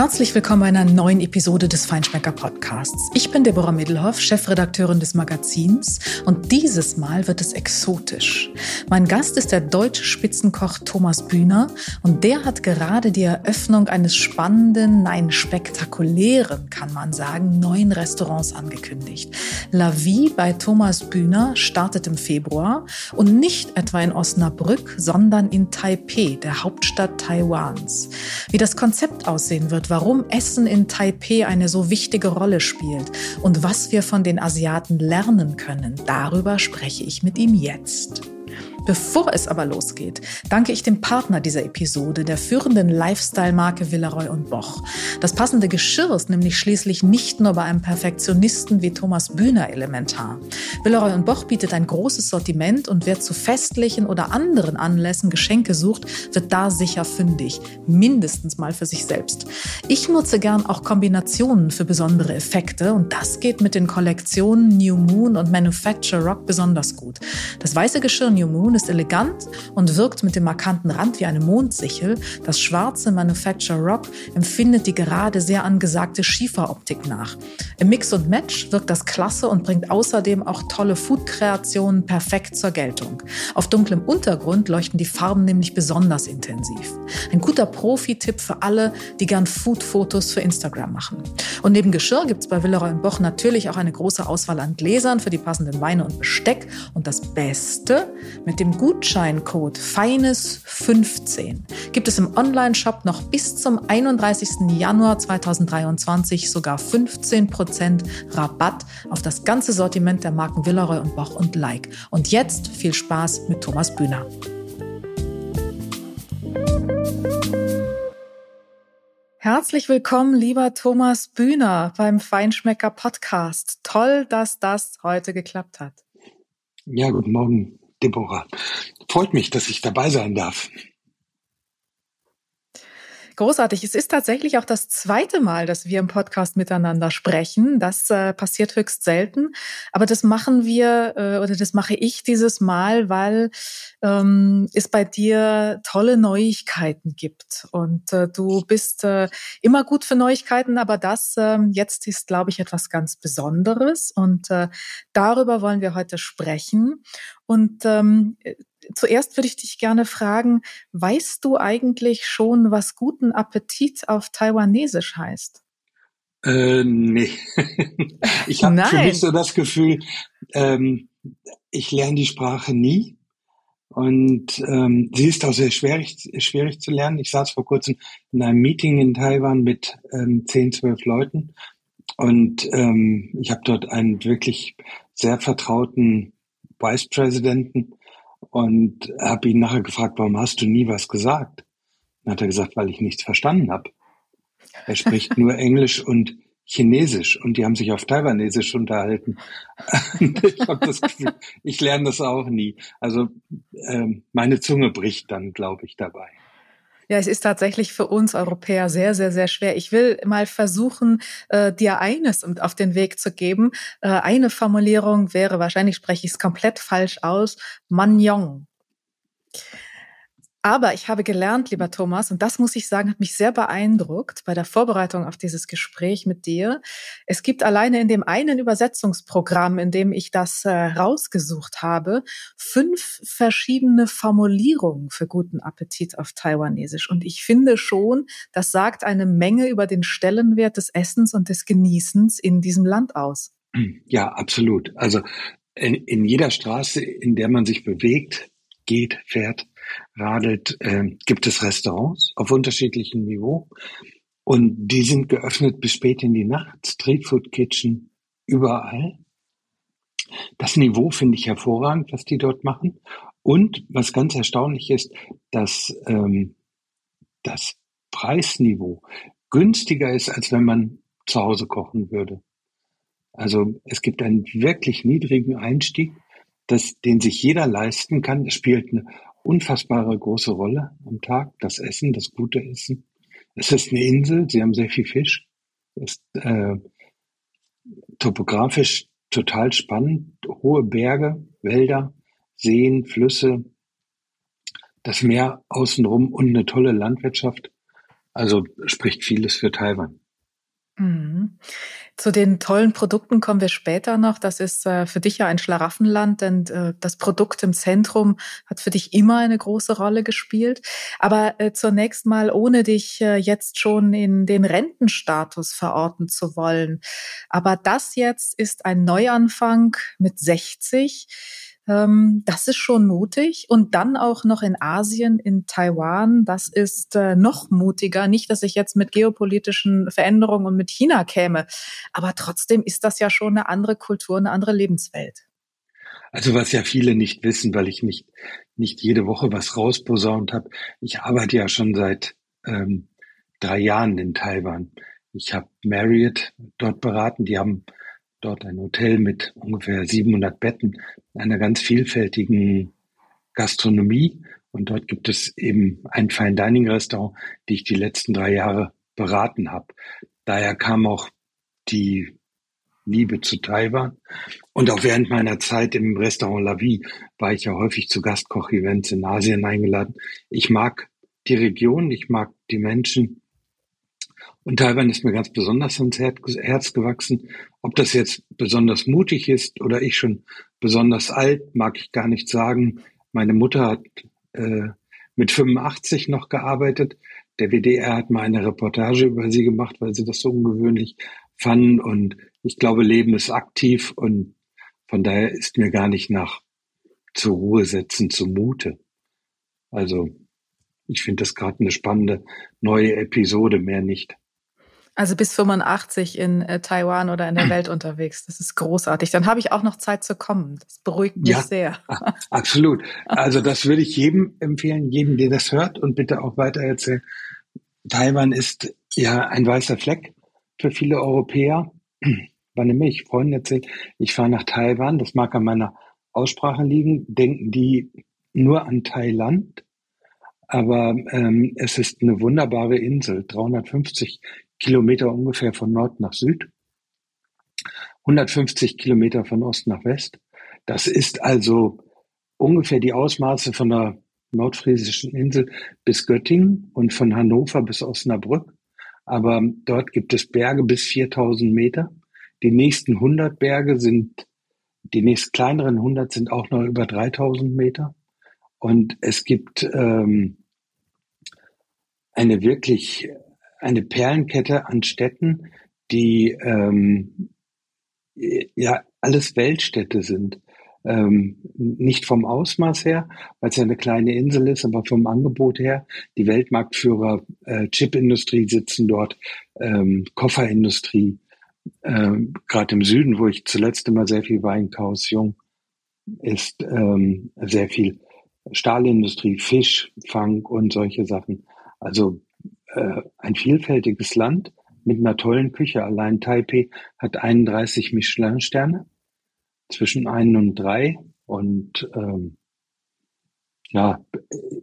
Herzlich willkommen bei einer neuen Episode des Feinschmecker Podcasts. Ich bin Deborah Middelhoff, Chefredakteurin des Magazins und dieses Mal wird es exotisch. Mein Gast ist der deutsche Spitzenkoch Thomas Bühner und der hat gerade die Eröffnung eines spannenden, nein, spektakulären, kann man sagen, neuen Restaurants angekündigt. La Vie bei Thomas Bühner startet im Februar und nicht etwa in Osnabrück, sondern in Taipei, der Hauptstadt Taiwans. Wie das Konzept aussehen wird, wird, warum Essen in Taipei eine so wichtige Rolle spielt und was wir von den Asiaten lernen können, darüber spreche ich mit ihm jetzt. Bevor es aber losgeht, danke ich dem Partner dieser Episode, der führenden Lifestyle-Marke Villeroy und Boch. Das passende Geschirr ist nämlich schließlich nicht nur bei einem Perfektionisten wie Thomas Bühner elementar. Villeroy und Boch bietet ein großes Sortiment und wer zu festlichen oder anderen Anlässen Geschenke sucht, wird da sicher fündig. Mindestens mal für sich selbst. Ich nutze gern auch Kombinationen für besondere Effekte und das geht mit den Kollektionen New Moon und Manufacture Rock besonders gut. Das weiße Geschirr New Moon ist elegant und wirkt mit dem markanten Rand wie eine Mondsichel. Das schwarze Manufacture Rock empfindet die gerade sehr angesagte Schieferoptik nach. Im Mix und Match wirkt das klasse und bringt außerdem auch tolle Food-Kreationen perfekt zur Geltung. Auf dunklem Untergrund leuchten die Farben nämlich besonders intensiv. Ein guter Profi-Tipp für alle, die gern Food-Fotos für Instagram machen. Und neben Geschirr gibt es bei Willeroy Boch natürlich auch eine große Auswahl an Gläsern für die passenden Weine und Besteck. Und das Beste, mit dem Gutscheincode Feines15 gibt es im Online-Shop noch bis zum 31. Januar 2023 sogar 15% Rabatt auf das ganze Sortiment der Marken Villeroy und Boch und Like. Und jetzt viel Spaß mit Thomas Bühner. Herzlich willkommen, lieber Thomas Bühner beim Feinschmecker Podcast. Toll, dass das heute geklappt hat. Ja, guten Morgen, Deborah. Freut mich, dass ich dabei sein darf. Großartig. Es ist tatsächlich auch das zweite Mal, dass wir im Podcast miteinander sprechen. Das äh, passiert höchst selten. Aber das machen wir äh, oder das mache ich dieses Mal, weil ähm, es bei dir tolle Neuigkeiten gibt. Und äh, du bist äh, immer gut für Neuigkeiten, aber das äh, jetzt ist, glaube ich, etwas ganz Besonderes. Und äh, darüber wollen wir heute sprechen. Und ähm, zuerst würde ich dich gerne fragen, weißt du eigentlich schon, was guten Appetit auf Taiwanesisch heißt? Äh, nee. ich habe für mich so das Gefühl, ähm, ich lerne die Sprache nie. Und ähm, sie ist auch sehr schwierig, schwierig zu lernen. Ich saß vor kurzem in einem Meeting in Taiwan mit ähm, 10, 12 Leuten und ähm, ich habe dort einen wirklich sehr vertrauten Vice Presidenten und habe ihn nachher gefragt, warum hast du nie was gesagt? Dann hat er gesagt, weil ich nichts verstanden habe. Er spricht nur Englisch und Chinesisch und die haben sich auf Taiwanesisch unterhalten. ich habe das Gefühl, ich lerne das auch nie. Also ähm, meine Zunge bricht dann, glaube ich, dabei. Ja, es ist tatsächlich für uns Europäer sehr, sehr, sehr schwer. Ich will mal versuchen, äh, dir eines auf den Weg zu geben. Äh, eine Formulierung wäre, wahrscheinlich spreche ich es komplett falsch aus, Manyong. Aber ich habe gelernt, lieber Thomas, und das muss ich sagen, hat mich sehr beeindruckt bei der Vorbereitung auf dieses Gespräch mit dir. Es gibt alleine in dem einen Übersetzungsprogramm, in dem ich das äh, rausgesucht habe, fünf verschiedene Formulierungen für guten Appetit auf Taiwanesisch. Und ich finde schon, das sagt eine Menge über den Stellenwert des Essens und des Genießens in diesem Land aus. Ja, absolut. Also in, in jeder Straße, in der man sich bewegt, geht, fährt, radelt, äh, gibt es Restaurants auf unterschiedlichem Niveau. Und die sind geöffnet bis spät in die Nacht. Streetfood Kitchen überall. Das Niveau finde ich hervorragend, was die dort machen. Und was ganz erstaunlich ist, dass ähm, das Preisniveau günstiger ist, als wenn man zu Hause kochen würde. Also es gibt einen wirklich niedrigen Einstieg, das, den sich jeder leisten kann. Es spielt eine unfassbare große Rolle am Tag. Das Essen, das gute Essen. Es ist eine Insel, sie haben sehr viel Fisch. Ist äh, topografisch total spannend. Hohe Berge, Wälder, Seen, Flüsse, das Meer außenrum und eine tolle Landwirtschaft. Also spricht vieles für Taiwan. Mhm. Zu den tollen Produkten kommen wir später noch. Das ist äh, für dich ja ein Schlaraffenland, denn äh, das Produkt im Zentrum hat für dich immer eine große Rolle gespielt. Aber äh, zunächst mal, ohne dich jetzt schon in den Rentenstatus verorten zu wollen. Aber das jetzt ist ein Neuanfang mit 60 ähm, das ist schon mutig. Und dann auch noch in Asien, in Taiwan, das ist äh, noch mutiger. Nicht, dass ich jetzt mit geopolitischen Veränderungen und mit China käme, aber trotzdem ist das ja schon eine andere Kultur, eine andere Lebenswelt. Also was ja viele nicht wissen, weil ich nicht, nicht jede Woche was rausposaunt habe. Ich arbeite ja schon seit ähm, drei Jahren in Taiwan. Ich habe Marriott dort beraten. Die haben dort ein Hotel mit ungefähr 700 Betten, einer ganz vielfältigen Gastronomie. Und dort gibt es eben ein Fine Dining Restaurant, die ich die letzten drei Jahre beraten habe. Daher kam auch die Liebe zu Taiwan. Und auch während meiner Zeit im Restaurant La Vie war ich ja häufig zu Gastkoch-Events in Asien eingeladen. Ich mag die Region, ich mag die Menschen und Taiwan ist mir ganz besonders ans Herz gewachsen. Ob das jetzt besonders mutig ist oder ich schon besonders alt, mag ich gar nicht sagen. Meine Mutter hat äh, mit 85 noch gearbeitet. Der WDR hat mal eine Reportage über sie gemacht, weil sie das so ungewöhnlich fanden. Und ich glaube, Leben ist aktiv und von daher ist mir gar nicht nach zur Ruhe setzen zumute. Also ich finde das gerade eine spannende neue Episode, mehr nicht. Also bis 85 in äh, Taiwan oder in der Welt unterwegs. Das ist großartig. Dann habe ich auch noch Zeit zu kommen. Das beruhigt mich ja, sehr. Absolut. Also das würde ich jedem empfehlen, jedem, der das hört und bitte auch weiter erzählen. Taiwan ist ja ein weißer Fleck für viele Europäer. Wann nämlich Freunde erzählt, ich fahre nach Taiwan, das mag an meiner Aussprache liegen, denken die nur an Thailand. Aber ähm, es ist eine wunderbare Insel, 350 Kilometer ungefähr von Nord nach Süd, 150 Kilometer von Ost nach West. Das ist also ungefähr die Ausmaße von der nordfriesischen Insel bis Göttingen und von Hannover bis Osnabrück. Aber dort gibt es Berge bis 4000 Meter. Die nächsten 100 Berge sind, die nächst kleineren 100 sind auch noch über 3000 Meter. Und es gibt ähm, eine wirklich eine Perlenkette an Städten, die ähm, ja alles Weltstädte sind. Ähm, nicht vom Ausmaß her, weil es ja eine kleine Insel ist, aber vom Angebot her. Die Weltmarktführer äh, Chipindustrie sitzen dort, ähm, Kofferindustrie, ähm, gerade im Süden, wo ich zuletzt immer sehr viel Weinkaus jung ist ähm, sehr viel Stahlindustrie, Fisch, Fang und solche Sachen. Also äh, ein vielfältiges Land mit einer tollen Küche. Allein Taipei hat 31 Michelin-Sterne, zwischen einen und drei. Und ähm, ja,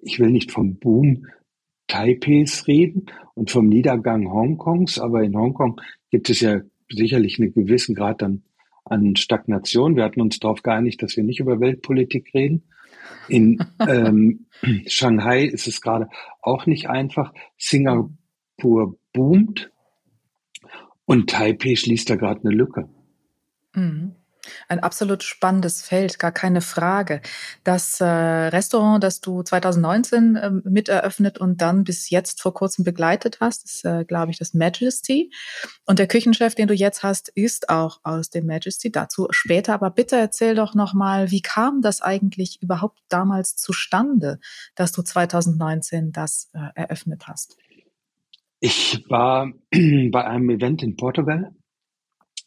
ich will nicht vom Boom Taipeis reden und vom Niedergang Hongkongs, aber in Hongkong gibt es ja sicherlich einen gewissen Grad an, an Stagnation. Wir hatten uns darauf geeinigt, dass wir nicht über Weltpolitik reden. In ähm, Shanghai ist es gerade auch nicht einfach. Singapur boomt und Taipei schließt da gerade eine Lücke. Mhm. Ein absolut spannendes Feld, gar keine Frage. Das äh, Restaurant, das du 2019 äh, mit und dann bis jetzt vor kurzem begleitet hast, ist, äh, glaube ich, das Majesty. Und der Küchenchef, den du jetzt hast, ist auch aus dem Majesty. Dazu später. Aber bitte erzähl doch nochmal, wie kam das eigentlich überhaupt damals zustande, dass du 2019 das äh, eröffnet hast? Ich war bei einem Event in Portugal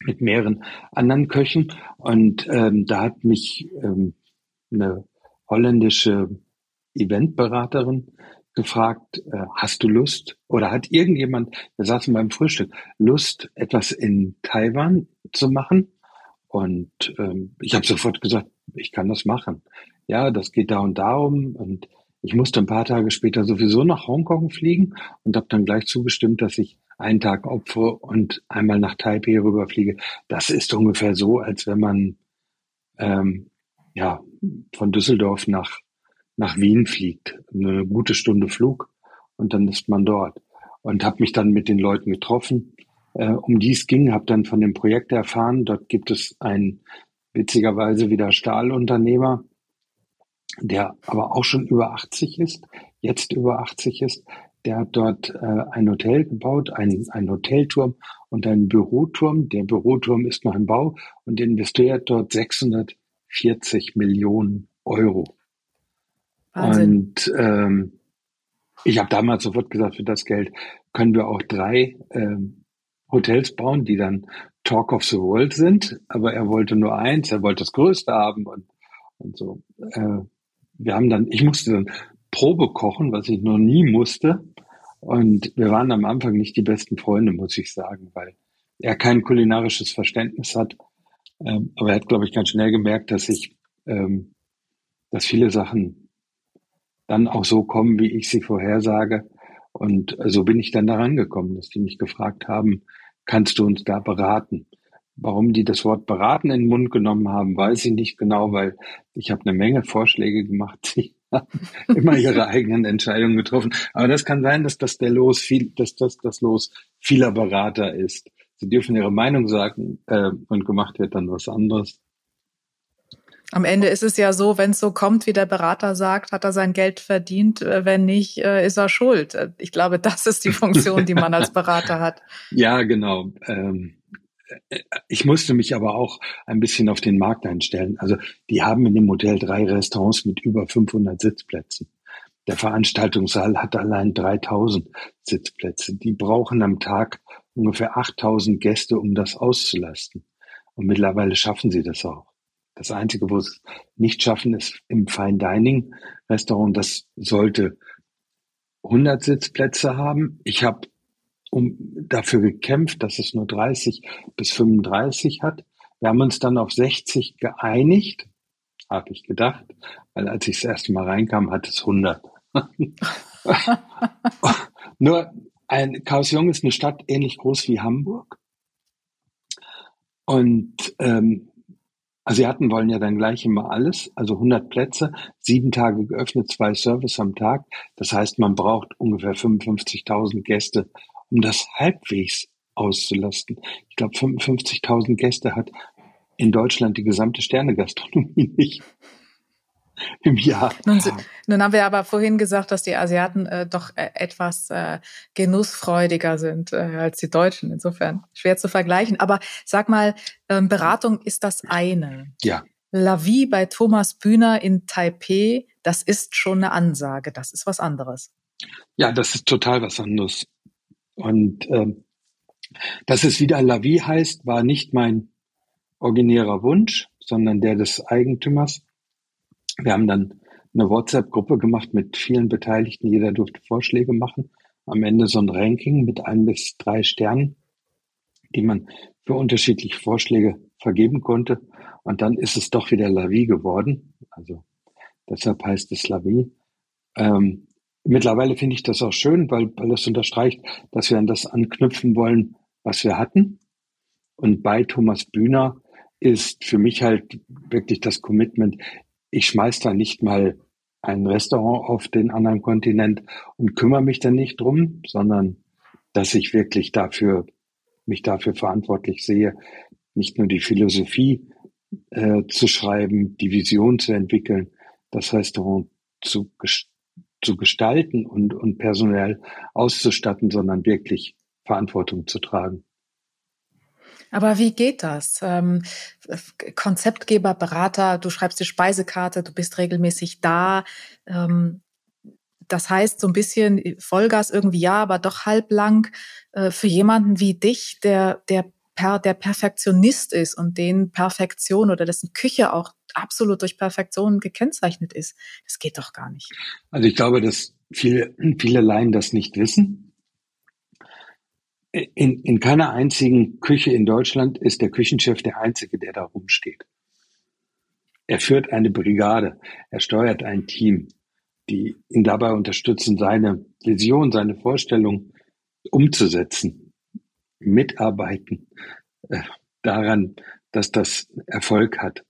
mit mehreren anderen Köchen. Und ähm, da hat mich ähm, eine holländische Eventberaterin gefragt, äh, hast du Lust oder hat irgendjemand, wir saßen beim Frühstück, Lust, etwas in Taiwan zu machen? Und ähm, ich habe sofort gesagt, ich kann das machen. Ja, das geht da und darum. Und ich musste ein paar Tage später sowieso nach Hongkong fliegen und habe dann gleich zugestimmt, dass ich einen Tag opfere und einmal nach Taipei rüberfliege. Das ist ungefähr so, als wenn man ähm, ja von Düsseldorf nach nach Wien fliegt, eine gute Stunde Flug und dann ist man dort. und habe mich dann mit den Leuten getroffen, äh, um die es ging, habe dann von dem Projekt erfahren. Dort gibt es einen witzigerweise wieder Stahlunternehmer, der aber auch schon über 80 ist, jetzt über 80 ist. Der hat dort äh, ein Hotel gebaut, ein, ein Hotelturm und einen Büroturm. Der Büroturm ist noch im Bau und investiert dort 640 Millionen Euro. Wahnsinn. Und ähm, ich habe damals sofort gesagt, für das Geld können wir auch drei ähm, Hotels bauen, die dann Talk of the World sind. Aber er wollte nur eins, er wollte das Größte haben und, und so. Äh, wir haben dann, ich musste dann Probe kochen, was ich noch nie musste. Und wir waren am Anfang nicht die besten Freunde, muss ich sagen, weil er kein kulinarisches Verständnis hat. Ähm, aber er hat, glaube ich, ganz schnell gemerkt, dass ich, ähm, dass viele Sachen dann auch so kommen, wie ich sie vorhersage. Und so bin ich dann da rangekommen, dass die mich gefragt haben, kannst du uns da beraten? Warum die das Wort beraten in den Mund genommen haben, weiß ich nicht genau, weil ich habe eine Menge Vorschläge gemacht. Sie haben immer ihre eigenen Entscheidungen getroffen. Aber das kann sein, dass das der Los viel, dass das das Los vieler Berater ist. Sie dürfen ihre Meinung sagen äh, und gemacht wird dann was anderes. Am Ende ist es ja so, wenn es so kommt, wie der Berater sagt, hat er sein Geld verdient. Äh, wenn nicht, äh, ist er schuld. Äh, ich glaube, das ist die Funktion, die man als Berater hat. Ja, genau. Ähm, ich musste mich aber auch ein bisschen auf den Markt einstellen. Also die haben in dem Hotel drei Restaurants mit über 500 Sitzplätzen. Der Veranstaltungssaal hat allein 3000 Sitzplätze. Die brauchen am Tag ungefähr 8000 Gäste, um das auszulasten. Und mittlerweile schaffen sie das auch. Das Einzige, wo sie es nicht schaffen, ist im Fine Dining Restaurant. Das sollte 100 Sitzplätze haben. Ich habe um, dafür gekämpft, dass es nur 30 bis 35 hat. Wir haben uns dann auf 60 geeinigt, habe ich gedacht, weil als ich das erste Mal reinkam, hat es 100. nur ein Chaos Jung ist eine Stadt ähnlich groß wie Hamburg. Und ähm, Asiaten wollen ja dann gleich immer alles, also 100 Plätze, sieben Tage geöffnet, zwei Service am Tag. Das heißt, man braucht ungefähr 55.000 Gäste, um das halbwegs auszulasten. Ich glaube, 55.000 Gäste hat in Deutschland die gesamte Sternegastronomie nicht im Jahr. Nun, nun, haben wir aber vorhin gesagt, dass die Asiaten äh, doch äh, etwas äh, genussfreudiger sind äh, als die Deutschen. Insofern schwer zu vergleichen. Aber sag mal, ähm, Beratung ist das eine. Ja. La Vie bei Thomas Bühner in Taipei, das ist schon eine Ansage. Das ist was anderes. Ja, das ist total was anderes. Und ähm, dass es wieder La Vie heißt, war nicht mein originärer Wunsch, sondern der des Eigentümers. Wir haben dann eine WhatsApp-Gruppe gemacht mit vielen Beteiligten. Jeder durfte Vorschläge machen. Am Ende so ein Ranking mit ein bis drei Sternen, die man für unterschiedliche Vorschläge vergeben konnte. Und dann ist es doch wieder Lavi geworden. Also deshalb heißt es Lavi. Ähm, mittlerweile finde ich das auch schön, weil, weil es unterstreicht, dass wir an das anknüpfen wollen, was wir hatten. Und bei Thomas Bühner ist für mich halt wirklich das Commitment, ich schmeiß da nicht mal ein Restaurant auf den anderen Kontinent und kümmere mich dann nicht drum, sondern dass ich wirklich dafür, mich dafür verantwortlich sehe, nicht nur die Philosophie äh, zu schreiben, die Vision zu entwickeln, das Restaurant zu, zu gestalten und, und personell auszustatten, sondern wirklich Verantwortung zu tragen. Aber wie geht das? Ähm, Konzeptgeber, Berater, du schreibst die Speisekarte, du bist regelmäßig da. Ähm, das heißt, so ein bisschen Vollgas irgendwie ja, aber doch halblang äh, für jemanden wie dich, der, der, per, der Perfektionist ist und den Perfektion oder dessen Küche auch absolut durch Perfektion gekennzeichnet ist. Das geht doch gar nicht. Also ich glaube, dass viele, viele Laien das nicht wissen in, in keiner einzigen Küche in Deutschland ist der Küchenchef der Einzige, der da rumsteht. Er führt eine Brigade, er steuert ein Team, die ihn dabei unterstützen, seine Vision, seine Vorstellung umzusetzen, mitarbeiten äh, daran, dass das Erfolg hat.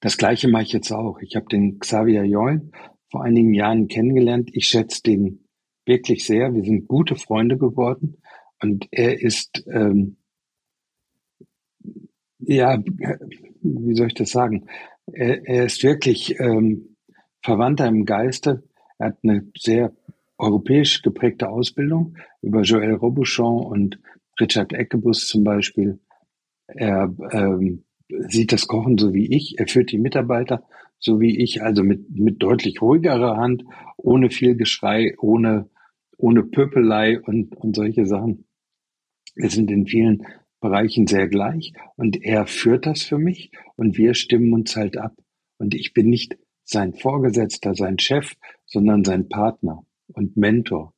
Das Gleiche mache ich jetzt auch. Ich habe den Xavier Join vor einigen Jahren kennengelernt. Ich schätze den wirklich sehr. Wir sind gute Freunde geworden und er ist, ähm, ja, wie soll ich das sagen? Er, er ist wirklich ähm, Verwandter im Geiste. Er hat eine sehr europäisch geprägte Ausbildung über Joël Robuchon und Richard Eckebus zum Beispiel. Er ähm, sieht das Kochen so wie ich. Er führt die Mitarbeiter so wie ich, also mit, mit deutlich ruhigerer Hand, ohne viel Geschrei, ohne, ohne Pöpelei und, und solche Sachen. Wir sind in vielen Bereichen sehr gleich und er führt das für mich und wir stimmen uns halt ab. Und ich bin nicht sein Vorgesetzter, sein Chef, sondern sein Partner und Mentor.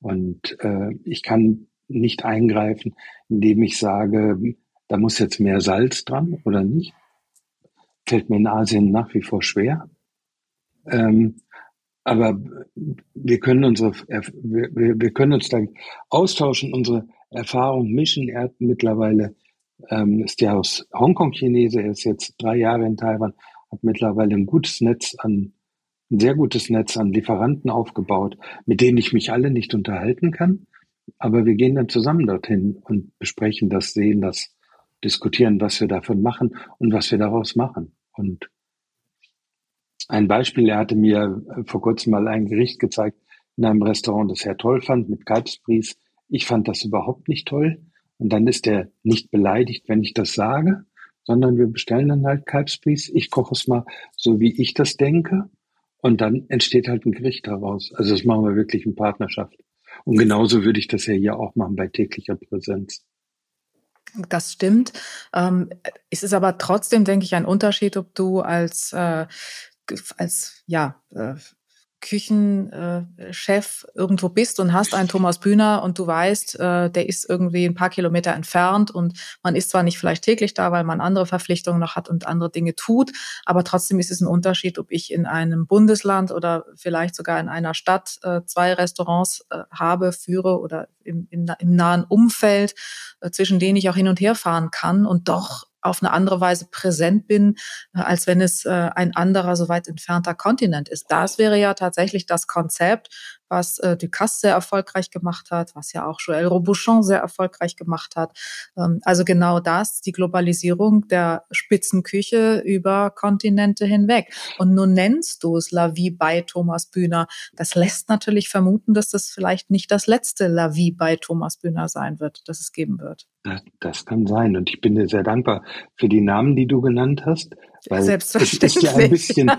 Und äh, ich kann nicht eingreifen, indem ich sage, da muss jetzt mehr Salz dran oder nicht. Fällt mir in Asien nach wie vor schwer. Ähm, aber wir können unsere, wir, wir können uns da austauschen, unsere Erfahrung mischen. Er hat mittlerweile ähm, ist ja aus Hongkong Chinese, er ist jetzt drei Jahre in Taiwan, hat mittlerweile ein gutes Netz an, ein sehr gutes Netz an Lieferanten aufgebaut, mit denen ich mich alle nicht unterhalten kann. Aber wir gehen dann zusammen dorthin und besprechen das, sehen das, diskutieren, was wir davon machen und was wir daraus machen. Und ein Beispiel, er hatte mir vor kurzem mal ein Gericht gezeigt in einem Restaurant, das er toll fand, mit Kalbsbries. Ich fand das überhaupt nicht toll. Und dann ist er nicht beleidigt, wenn ich das sage, sondern wir bestellen dann halt Kalbsbries. Ich koche es mal so, wie ich das denke. Und dann entsteht halt ein Gericht daraus. Also das machen wir wirklich in Partnerschaft. Und genauso würde ich das ja hier auch machen bei täglicher Präsenz. Das stimmt. Ähm, es ist aber trotzdem, denke ich, ein Unterschied, ob du als, äh, als ja, äh, Küchenchef äh, irgendwo bist und hast einen Thomas Bühner und du weißt, äh, der ist irgendwie ein paar Kilometer entfernt und man ist zwar nicht vielleicht täglich da, weil man andere Verpflichtungen noch hat und andere Dinge tut, aber trotzdem ist es ein Unterschied, ob ich in einem Bundesland oder vielleicht sogar in einer Stadt äh, zwei Restaurants habe, führe oder im, im, nahen Umfeld, zwischen denen ich auch hin und her fahren kann und doch auf eine andere Weise präsent bin, äh, als wenn es äh, ein anderer, so weit entfernter Kontinent ist. Das wäre ja tatsächlich das Konzept, was äh, Ducasse sehr erfolgreich gemacht hat, was ja auch Joël Robuchon sehr erfolgreich gemacht hat. Ähm, also genau das, die Globalisierung der Spitzenküche über Kontinente hinweg. Und nun nennst du es La Vie bei Thomas Bühner. Das lässt natürlich vermuten, dass das vielleicht nicht das letzte La Vie bei Thomas Bühner sein wird, das es geben wird. Das, das kann sein. Und ich bin dir sehr dankbar für die Namen, die du genannt hast. Weil Selbstverständlich. Es ist ja ein bisschen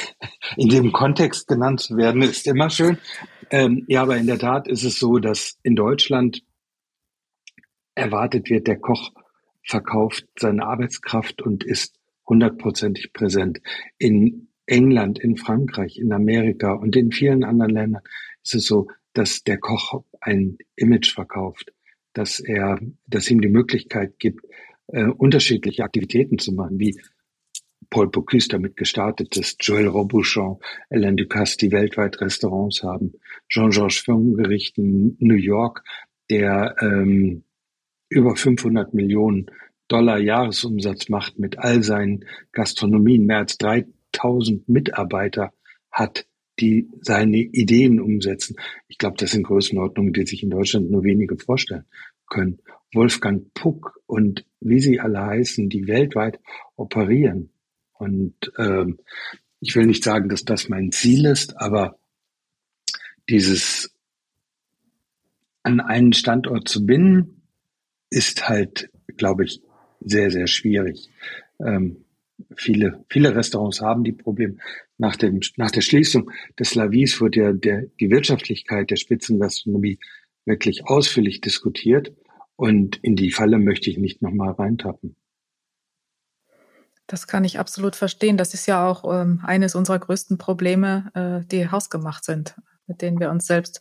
in dem Kontext genannt zu werden, ist immer schön. Ähm, ja, aber in der Tat ist es so, dass in Deutschland erwartet wird, der Koch verkauft seine Arbeitskraft und ist hundertprozentig präsent. In England, in Frankreich, in Amerika und in vielen anderen Ländern ist es so, dass der Koch ein Image verkauft, dass er, dass ihm die Möglichkeit gibt, äh, unterschiedliche Aktivitäten zu machen, wie Paul Bocuse damit gestartet ist, Joël Robuchon, Alain Ducasse, die weltweit Restaurants haben, Jean-Georges Fungericht in New York, der ähm, über 500 Millionen Dollar Jahresumsatz macht mit all seinen Gastronomien, mehr als 3000 Mitarbeiter hat, die seine Ideen umsetzen. Ich glaube, das sind Größenordnungen, die sich in Deutschland nur wenige vorstellen können. Wolfgang Puck und wie sie alle heißen, die weltweit operieren. Und ähm, ich will nicht sagen, dass das mein Ziel ist, aber dieses an einen Standort zu binden, ist halt, glaube ich, sehr, sehr schwierig. Ähm, viele, viele Restaurants haben die Probleme. Nach, dem, nach der Schließung des Lavis wurde ja der, die Wirtschaftlichkeit der Spitzengastronomie wirklich ausführlich diskutiert. Und in die Falle möchte ich nicht nochmal reintappen. Das kann ich absolut verstehen. Das ist ja auch ähm, eines unserer größten Probleme, äh, die hausgemacht sind, mit denen wir uns selbst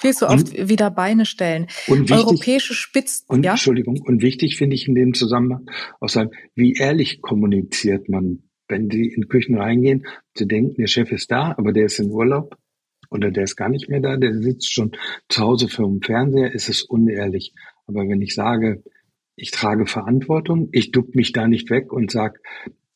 viel zu oft und, wieder Beine stellen. Und wichtig, Europäische Spitzen. Und, ja? Entschuldigung, und wichtig finde ich in dem Zusammenhang auch sagen, wie ehrlich kommuniziert man, wenn die in Küchen reingehen, zu denken, der Chef ist da, aber der ist in Urlaub oder der ist gar nicht mehr da, der sitzt schon zu Hause für den Fernseher, ist es unehrlich. Aber wenn ich sage, ich trage Verantwortung, ich duck mich da nicht weg und sag,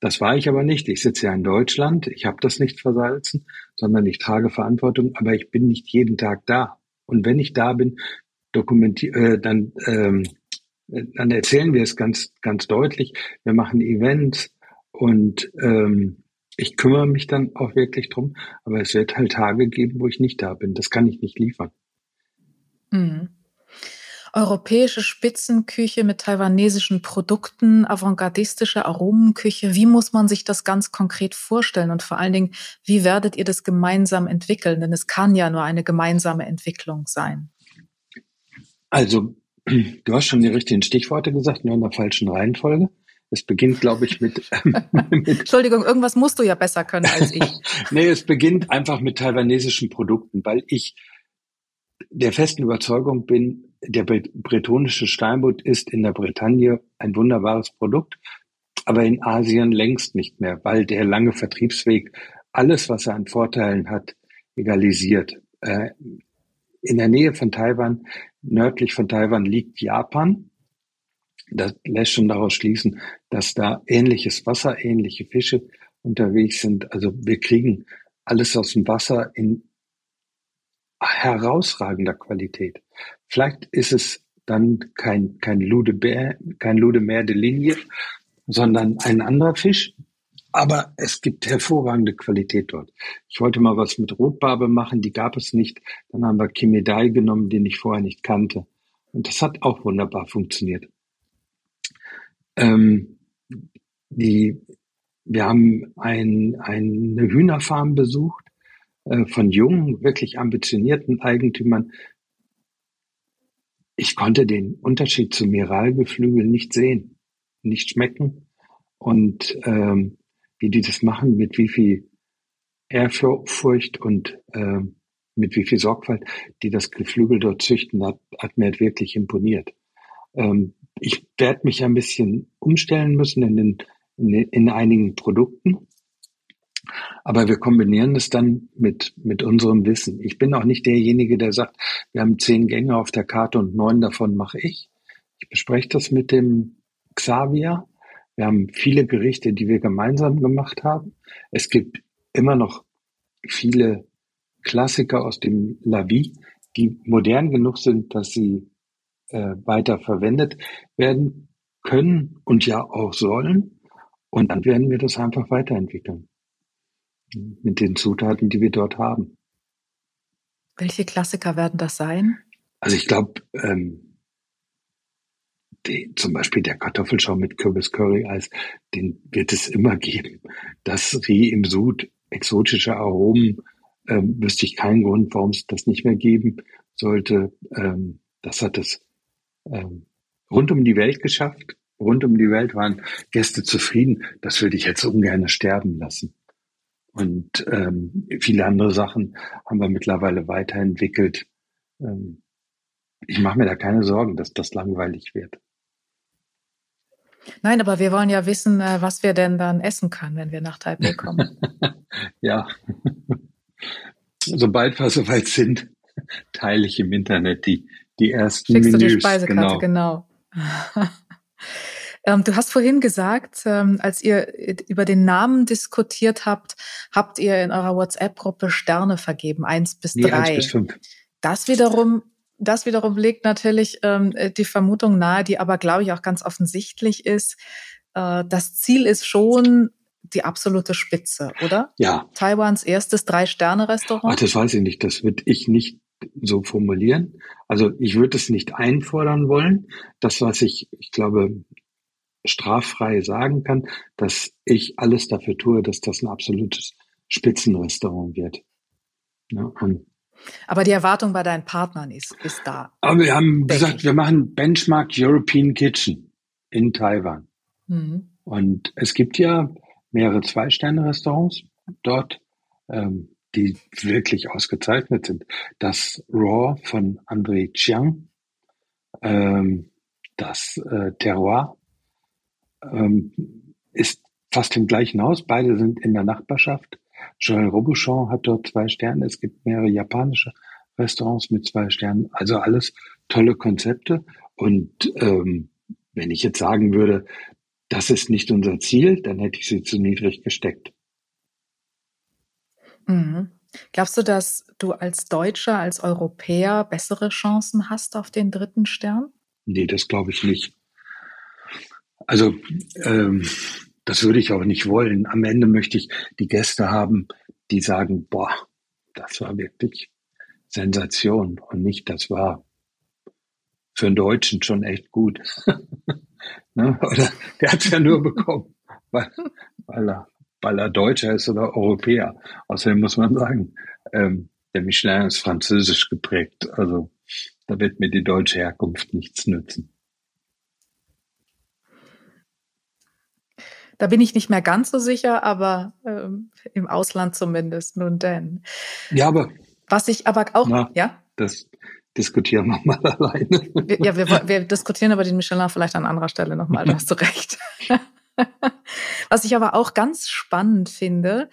Das war ich aber nicht. Ich sitze ja in Deutschland. Ich habe das nicht versalzen, sondern ich trage Verantwortung, aber ich bin nicht jeden Tag da. Und wenn ich da bin, dokumentiere, äh, dann, ähm, dann erzählen wir es ganz, ganz deutlich. Wir machen Events und ähm, ich kümmere mich dann auch wirklich drum. Aber es wird halt Tage geben, wo ich nicht da bin. Das kann ich nicht liefern. Mhm europäische Spitzenküche mit taiwanesischen Produkten, avantgardistische Aromenküche. Wie muss man sich das ganz konkret vorstellen? Und vor allen Dingen, wie werdet ihr das gemeinsam entwickeln? Denn es kann ja nur eine gemeinsame Entwicklung sein. Also, du hast schon die richtigen Stichworte gesagt, nur in der falschen Reihenfolge. Es beginnt, glaube ich, mit, mit Entschuldigung, irgendwas musst du ja besser können als ich. nee, es beginnt einfach mit taiwanesischen Produkten, weil ich der festen Überzeugung bin, der bretonische Steinbutt ist in der Bretagne ein wunderbares Produkt, aber in Asien längst nicht mehr, weil der lange Vertriebsweg alles, was er an Vorteilen hat, egalisiert. Äh, in der Nähe von Taiwan, nördlich von Taiwan liegt Japan. Das lässt schon daraus schließen, dass da ähnliches Wasser, ähnliche Fische unterwegs sind. Also wir kriegen alles aus dem Wasser in herausragender Qualität. Vielleicht ist es dann kein, kein Lude, Bär, kein Lude mehr de Linie, sondern ein anderer Fisch. Aber es gibt hervorragende Qualität dort. Ich wollte mal was mit Rotbarbe machen, die gab es nicht. Dann haben wir Kimedai genommen, den ich vorher nicht kannte. Und das hat auch wunderbar funktioniert. Ähm, die, wir haben ein, eine Hühnerfarm besucht von jungen, wirklich ambitionierten Eigentümern. Ich konnte den Unterschied zum Miralgeflügel nicht sehen, nicht schmecken. Und ähm, wie die das machen, mit wie viel Ehrfurcht und äh, mit wie viel Sorgfalt die das Geflügel dort züchten, hat, hat mir wirklich imponiert. Ähm, ich werde mich ein bisschen umstellen müssen in, den, in, in einigen Produkten. Aber wir kombinieren es dann mit, mit unserem Wissen. Ich bin auch nicht derjenige, der sagt, wir haben zehn Gänge auf der Karte und neun davon mache ich. Ich bespreche das mit dem Xavier. Wir haben viele Gerichte, die wir gemeinsam gemacht haben. Es gibt immer noch viele Klassiker aus dem La Vie, die modern genug sind, dass sie äh, weiter verwendet werden können und ja auch sollen. Und dann werden wir das einfach weiterentwickeln mit den Zutaten, die wir dort haben. Welche Klassiker werden das sein? Also ich glaube, ähm, die, zum Beispiel der Kartoffelschaum mit Kürbis-Curry-Eis, den wird es immer geben. Das Rieh im Sud, exotische Aromen, ähm, wüsste ich keinen Grund, warum es das nicht mehr geben sollte. Ähm, das hat es ähm, rund um die Welt geschafft. Rund um die Welt waren Gäste zufrieden. Das würde ich jetzt ungern sterben lassen. Und ähm, viele andere Sachen haben wir mittlerweile weiterentwickelt. Ähm, ich mache mir da keine Sorgen, dass das langweilig wird. Nein, aber wir wollen ja wissen, äh, was wir denn dann essen können, wenn wir nach Taipei kommen. ja. Sobald wir soweit sind, teile ich im Internet die, die ersten Schickst Menüs. du die Speisekarte, genau. genau. Ähm, du hast vorhin gesagt, ähm, als ihr über den Namen diskutiert habt, habt ihr in eurer WhatsApp-Gruppe Sterne vergeben, eins bis nee, drei. Eins bis fünf. Das wiederum, das wiederum legt natürlich ähm, die Vermutung nahe, die aber, glaube ich, auch ganz offensichtlich ist. Äh, das Ziel ist schon die absolute Spitze, oder? Ja. Taiwans erstes Drei-Sterne-Restaurant? Das weiß ich nicht. Das würde ich nicht so formulieren. Also ich würde es nicht einfordern wollen. Das, was ich, ich glaube, straffrei sagen kann, dass ich alles dafür tue, dass das ein absolutes Spitzenrestaurant wird. Ja, aber die Erwartung bei deinen Partnern ist, ist da. Aber wir haben gesagt, ich. wir machen Benchmark European Kitchen in Taiwan. Mhm. Und es gibt ja mehrere Zwei-Sterne-Restaurants dort, ähm, die wirklich ausgezeichnet sind. Das Raw von André Chiang, ähm, das äh, Terroir ähm, ist fast im gleichen Haus. Beide sind in der Nachbarschaft. Joël Robuchon hat dort zwei Sterne. Es gibt mehrere japanische Restaurants mit zwei Sternen. Also alles tolle Konzepte. Und ähm, wenn ich jetzt sagen würde, das ist nicht unser Ziel, dann hätte ich sie zu niedrig gesteckt. Mhm. Glaubst du, dass du als Deutscher, als Europäer bessere Chancen hast auf den dritten Stern? Nee, das glaube ich nicht. Also ähm, das würde ich auch nicht wollen. Am Ende möchte ich die Gäste haben, die sagen, boah, das war wirklich Sensation und nicht, das war für einen Deutschen schon echt gut. ne? Oder der hat es ja nur bekommen, weil, weil, er, weil er Deutscher ist oder Europäer. Außerdem muss man sagen, ähm, der Michelin ist französisch geprägt. Also da wird mir die deutsche Herkunft nichts nützen. Da bin ich nicht mehr ganz so sicher, aber ähm, im Ausland zumindest nun denn. Ja, aber was ich aber auch, na, ja, das diskutieren wir mal alleine. Ja, wir, wir diskutieren aber den Michelin vielleicht an anderer Stelle nochmal. Da hast du recht. Was ich aber auch ganz spannend finde,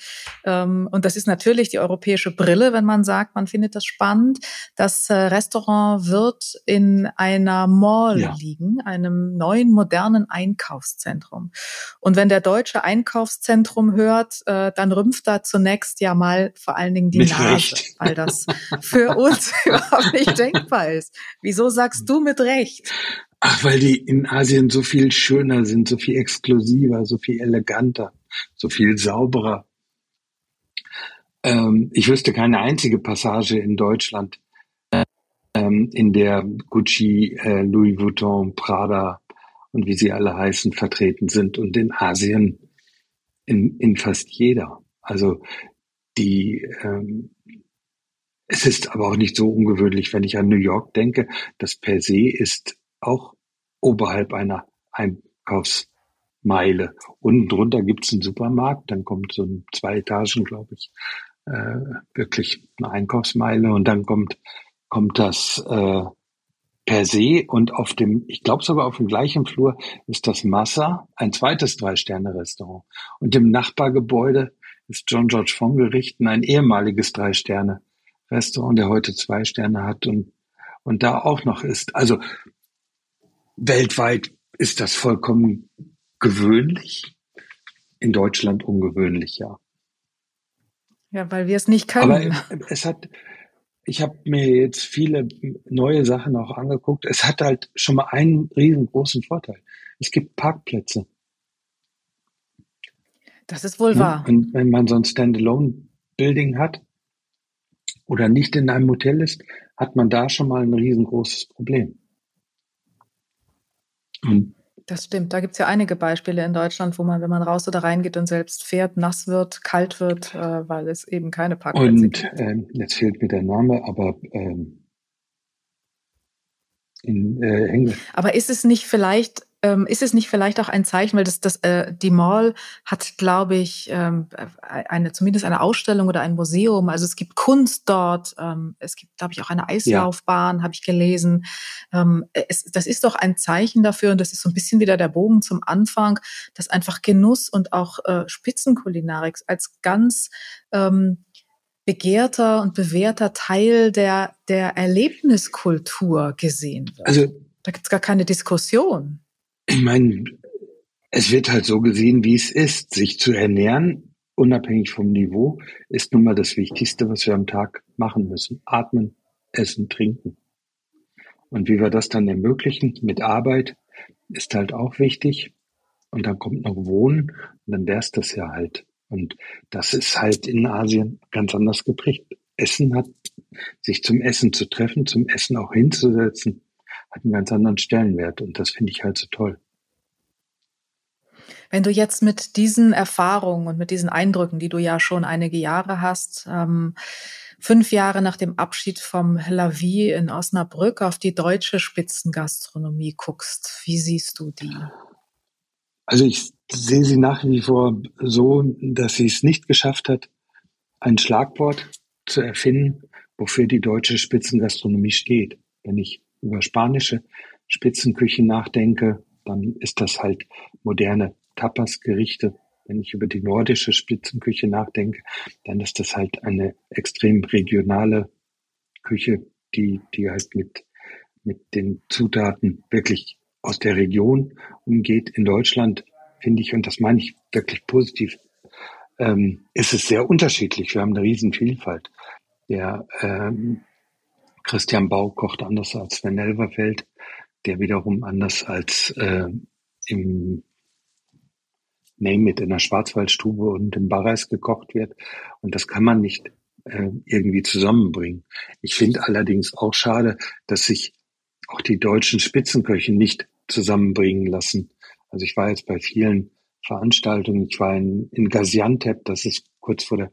ähm, und das ist natürlich die europäische Brille, wenn man sagt, man findet das spannend, das äh, Restaurant wird in einer Mall ja. liegen, einem neuen modernen Einkaufszentrum. Und wenn der deutsche Einkaufszentrum hört, äh, dann rümpft da zunächst ja mal vor allen Dingen die mit Nase, Recht. weil das für uns überhaupt nicht denkbar ist. Wieso sagst du mit Recht? Ach, weil die in Asien so viel schöner sind, so viel exklusiver, so viel eleganter, so viel sauberer. Ähm, ich wüsste keine einzige Passage in Deutschland, ähm, in der Gucci, äh, Louis Vuitton, Prada und wie sie alle heißen vertreten sind und in Asien in, in fast jeder. Also die ähm, es ist aber auch nicht so ungewöhnlich, wenn ich an New York denke. Das per se ist auch oberhalb einer Einkaufsmeile. Unten drunter gibt's einen Supermarkt, dann kommt so ein zwei Etagen, glaube ich, äh, wirklich eine Einkaufsmeile und dann kommt kommt das äh, per se und auf dem, ich glaube sogar auf dem gleichen Flur ist das Massa, ein zweites Drei-Sterne-Restaurant. Und im Nachbargebäude ist John George von Gerichten ein ehemaliges Drei-Sterne-Restaurant, der heute zwei Sterne hat und, und da auch noch ist. Also Weltweit ist das vollkommen gewöhnlich. In Deutschland ungewöhnlich, ja. Ja, weil wir es nicht können. Aber es hat, ich habe mir jetzt viele neue Sachen auch angeguckt. Es hat halt schon mal einen riesengroßen Vorteil. Es gibt Parkplätze. Das ist wohl wahr. Und wenn man so ein Standalone-Building hat oder nicht in einem Hotel ist, hat man da schon mal ein riesengroßes Problem. Und das stimmt. Da gibt es ja einige Beispiele in Deutschland, wo man, wenn man raus oder reingeht und selbst fährt, nass wird, kalt wird, äh, weil es eben keine Parkplätze und, gibt. Und ähm, jetzt fehlt mir der Name, aber ähm, in äh, Englisch. Aber ist es nicht vielleicht ähm, ist es nicht vielleicht auch ein Zeichen, weil das, das äh, die Mall hat, glaube ich, ähm, eine zumindest eine Ausstellung oder ein Museum. Also es gibt Kunst dort. Ähm, es gibt, glaube ich, auch eine Eislaufbahn, ja. habe ich gelesen. Ähm, es, das ist doch ein Zeichen dafür und das ist so ein bisschen wieder der Bogen zum Anfang, dass einfach Genuss und auch äh, Spitzenkulinarik als ganz ähm, begehrter und bewährter Teil der, der Erlebniskultur gesehen wird. Also, da gibt's gar keine Diskussion. Ich meine, es wird halt so gesehen, wie es ist. Sich zu ernähren, unabhängig vom Niveau, ist nun mal das Wichtigste, was wir am Tag machen müssen. Atmen, essen, trinken. Und wie wir das dann ermöglichen mit Arbeit, ist halt auch wichtig. Und dann kommt noch Wohnen und dann wär's das ja halt. Und das ist halt in Asien ganz anders geprägt. Essen hat, sich zum Essen zu treffen, zum Essen auch hinzusetzen, hat einen ganz anderen Stellenwert und das finde ich halt so toll. Wenn du jetzt mit diesen Erfahrungen und mit diesen Eindrücken, die du ja schon einige Jahre hast, ähm, fünf Jahre nach dem Abschied vom La Vie in Osnabrück auf die deutsche Spitzengastronomie guckst, wie siehst du die? Also ich sehe sie nach wie vor so, dass sie es nicht geschafft hat, ein Schlagwort zu erfinden, wofür die deutsche Spitzengastronomie steht. Wenn ich über spanische Spitzenküche nachdenke, dann ist das halt moderne Tapas-Gerichte. Wenn ich über die nordische Spitzenküche nachdenke, dann ist das halt eine extrem regionale Küche, die, die halt mit, mit den Zutaten wirklich aus der Region umgeht. In Deutschland finde ich, und das meine ich wirklich positiv, ähm, ist es sehr unterschiedlich. Wir haben eine riesen Vielfalt. Der ähm, Christian Bau kocht anders als Sven Elverfeld, der wiederum anders als äh, im Name It in der Schwarzwaldstube und im Barreis gekocht wird. Und das kann man nicht äh, irgendwie zusammenbringen. Ich finde allerdings auch schade, dass sich auch die deutschen Spitzenköche nicht zusammenbringen lassen. Also ich war jetzt bei vielen Veranstaltungen, ich war in, in Gaziantep, das ist kurz vor der,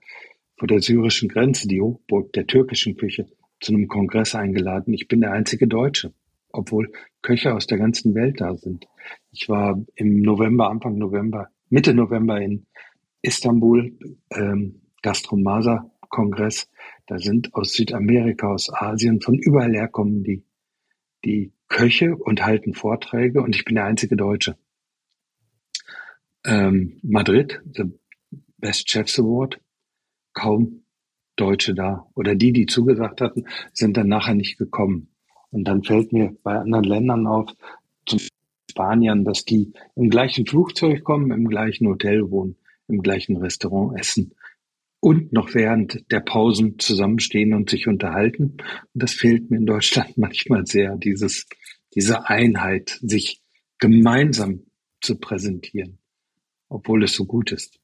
vor der syrischen Grenze, die Hochburg der türkischen Küche, zu einem Kongress eingeladen. Ich bin der einzige Deutsche, obwohl Köche aus der ganzen Welt da sind. Ich war im November, Anfang November, Mitte November in Istanbul, ähm, Gastromasa Kongress. Da sind aus Südamerika, aus Asien, von überall her kommen die, die Köche und halten Vorträge und ich bin der einzige Deutsche. Ähm, Madrid, the Best Chefs Award, kaum Deutsche da. Oder die, die zugesagt hatten, sind dann nachher nicht gekommen. Und dann fällt mir bei anderen Ländern auf, zum Spaniern, dass die im gleichen Flugzeug kommen, im gleichen Hotel wohnen, im gleichen Restaurant essen und noch während der Pausen zusammenstehen und sich unterhalten. Und das fehlt mir in Deutschland manchmal sehr, dieses, diese Einheit, sich gemeinsam zu präsentieren, obwohl es so gut ist.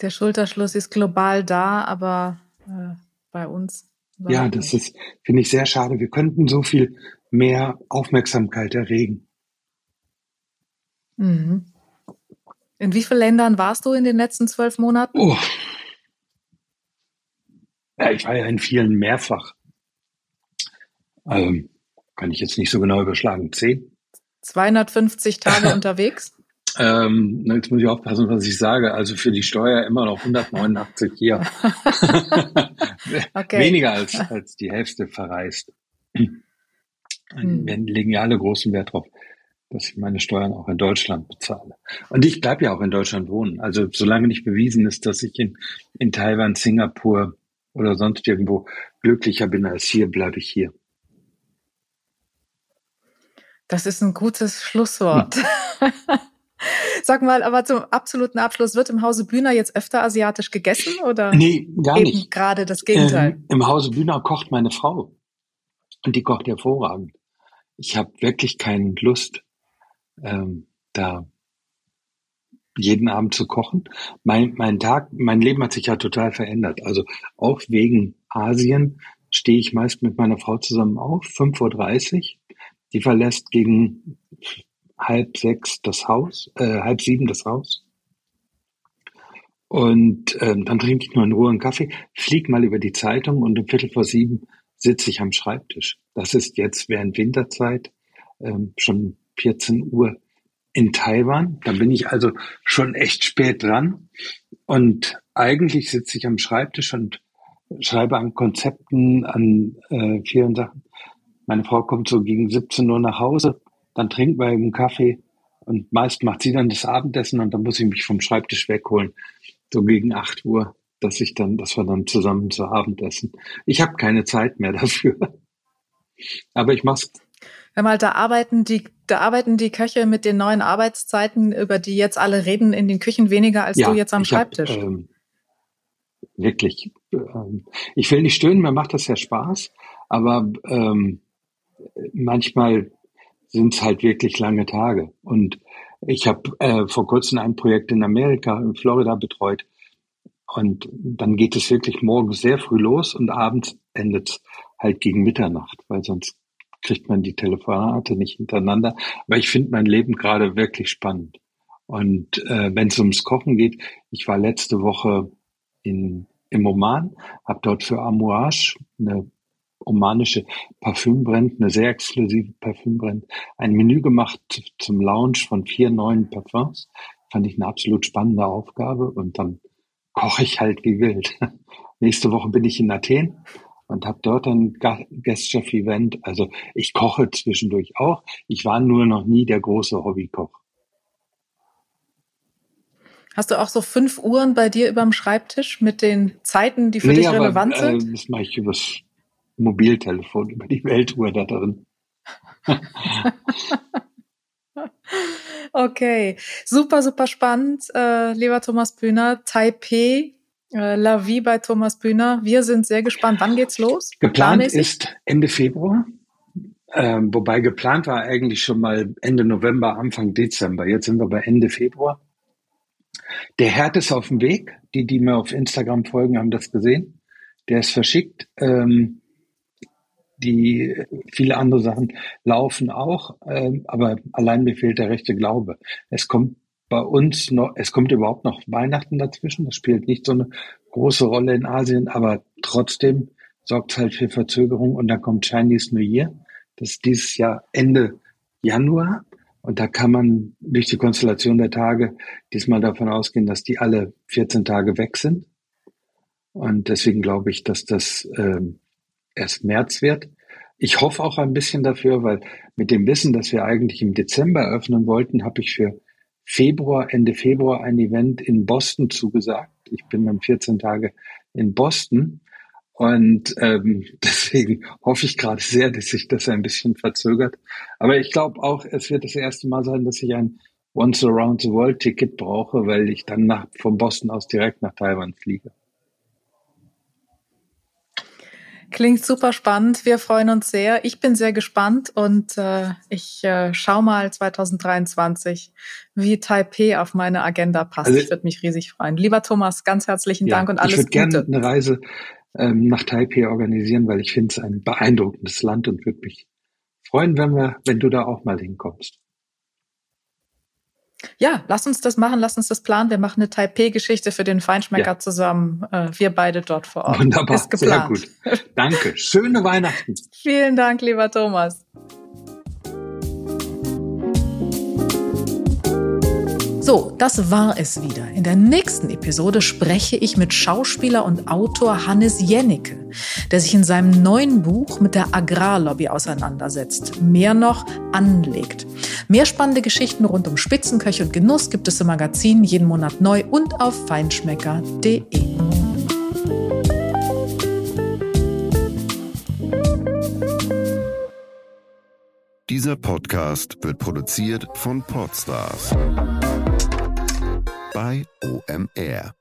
Der Schulterschluss ist global da, aber äh, bei uns. Ja, das ist, finde ich sehr schade. Wir könnten so viel mehr Aufmerksamkeit erregen. Mhm. In wie vielen Ländern warst du in den letzten zwölf Monaten? Oh. Ja, ich war ja in vielen mehrfach. Ähm, kann ich jetzt nicht so genau überschlagen. Zehn? 250 Tage unterwegs? Ähm, jetzt muss ich aufpassen, was ich sage. Also für die Steuer immer noch 189 hier. okay. Weniger als, als die Hälfte verreist. Hm. Wir legen ja alle großen Wert drauf, dass ich meine Steuern auch in Deutschland bezahle. Und ich bleibe ja auch in Deutschland wohnen. Also solange nicht bewiesen ist, dass ich in, in Taiwan, Singapur oder sonst irgendwo glücklicher bin als hier, bleibe ich hier. Das ist ein gutes Schlusswort. Hm. Sag mal, aber zum absoluten Abschluss, wird im Hause Bühner jetzt öfter asiatisch gegessen oder? Nee, gar eben nicht. Gerade das Gegenteil. Ähm, Im Hause Bühner kocht meine Frau. Und die kocht hervorragend. Ich habe wirklich keine Lust, ähm, da jeden Abend zu kochen. Mein, mein Tag, mein Leben hat sich ja total verändert. Also auch wegen Asien stehe ich meist mit meiner Frau zusammen auf, 5.30 Uhr. Die verlässt gegen halb sechs das Haus, äh, halb sieben das Haus. Und ähm, dann trinke ich nur in Ruhe einen Kaffee, flieg mal über die Zeitung und um Viertel vor sieben sitze ich am Schreibtisch. Das ist jetzt während Winterzeit ähm, schon 14 Uhr in Taiwan. Da bin ich also schon echt spät dran. Und eigentlich sitze ich am Schreibtisch und schreibe an Konzepten, an äh, vielen Sachen. Meine Frau kommt so gegen 17 Uhr nach Hause dann trinken wir einen Kaffee und meist macht sie dann das Abendessen und dann muss ich mich vom Schreibtisch wegholen, so gegen acht Uhr, dass ich dann, dass wir dann zusammen zu Abendessen. Ich habe keine Zeit mehr dafür, aber ich mach's. Hör mal, da arbeiten die, da arbeiten die Köche mit den neuen Arbeitszeiten, über die jetzt alle reden, in den Küchen weniger als ja, du jetzt am Schreibtisch. Hab, ähm, wirklich. Ähm, ich will nicht stöhnen, mir macht das ja Spaß, aber ähm, manchmal sind es halt wirklich lange Tage. Und ich habe äh, vor kurzem ein Projekt in Amerika, in Florida betreut. Und dann geht es wirklich morgens sehr früh los und abends endet es halt gegen Mitternacht, weil sonst kriegt man die Telefonate nicht hintereinander. Aber ich finde mein Leben gerade wirklich spannend. Und äh, wenn es ums Kochen geht, ich war letzte Woche in, im Oman, habe dort für Amouage, eine omanische Parfümbrand, eine sehr exklusive Parfümbrand, ein Menü gemacht zum Launch von vier neuen Parfums. Fand ich eine absolut spannende Aufgabe und dann koche ich halt wie wild. Nächste Woche bin ich in Athen und habe dort ein Guest-Chef-Event. Also ich koche zwischendurch auch. Ich war nur noch nie der große Hobbykoch. Hast du auch so fünf Uhren bei dir über dem Schreibtisch mit den Zeiten, die für nee, dich relevant aber, sind? Äh, das mache ich übers Mobiltelefon über die Weltuhr da drin. Okay, super, super spannend, äh, lieber Thomas Bühner. Taipei, äh, La Vie bei Thomas Bühner. Wir sind sehr gespannt. Wann geht's los? Geplant ist Ende Februar. Ähm, wobei geplant war eigentlich schon mal Ende November, Anfang Dezember. Jetzt sind wir bei Ende Februar. Der Herd ist auf dem Weg. Die, die mir auf Instagram folgen, haben das gesehen. Der ist verschickt. Ähm, die viele andere Sachen laufen auch, ähm, aber allein mir fehlt der rechte Glaube. Es kommt bei uns noch, es kommt überhaupt noch Weihnachten dazwischen. Das spielt nicht so eine große Rolle in Asien, aber trotzdem sorgt es halt für Verzögerung und dann kommt Chinese New Year. Das ist dieses Jahr Ende Januar. Und da kann man durch die Konstellation der Tage diesmal davon ausgehen, dass die alle 14 Tage weg sind. Und deswegen glaube ich, dass das ähm, erst März wird. Ich hoffe auch ein bisschen dafür, weil mit dem Wissen, dass wir eigentlich im Dezember öffnen wollten, habe ich für Februar, Ende Februar ein Event in Boston zugesagt. Ich bin dann 14 Tage in Boston und ähm, deswegen hoffe ich gerade sehr, dass sich das ein bisschen verzögert. Aber ich glaube auch, es wird das erste Mal sein, dass ich ein Once Around the World Ticket brauche, weil ich dann nach, von Boston aus direkt nach Taiwan fliege. Klingt super spannend. Wir freuen uns sehr. Ich bin sehr gespannt und äh, ich äh, schau mal 2023, wie Taipei auf meine Agenda passt. Also, ich würde mich riesig freuen. Lieber Thomas, ganz herzlichen ja, Dank und alles Gute. Ich würde gerne eine Reise ähm, nach Taipei organisieren, weil ich finde es ein beeindruckendes Land und würde mich freuen, wenn wir, wenn du da auch mal hinkommst. Ja, lass uns das machen, lass uns das planen. Wir machen eine Taipei-Geschichte für den Feinschmecker ja. zusammen. Äh, wir beide dort vor Ort. Wunderbar, Ist geplant. sehr gut. Danke. Schöne Weihnachten. Vielen Dank, lieber Thomas. So, das war es wieder. In der nächsten Episode spreche ich mit Schauspieler und Autor Hannes Jennecke, der sich in seinem neuen Buch mit der Agrarlobby auseinandersetzt. Mehr noch anlegt. Mehr spannende Geschichten rund um Spitzenköche und Genuss gibt es im Magazin jeden Monat neu und auf feinschmecker.de. Dieser Podcast wird produziert von Podstars bei OMR.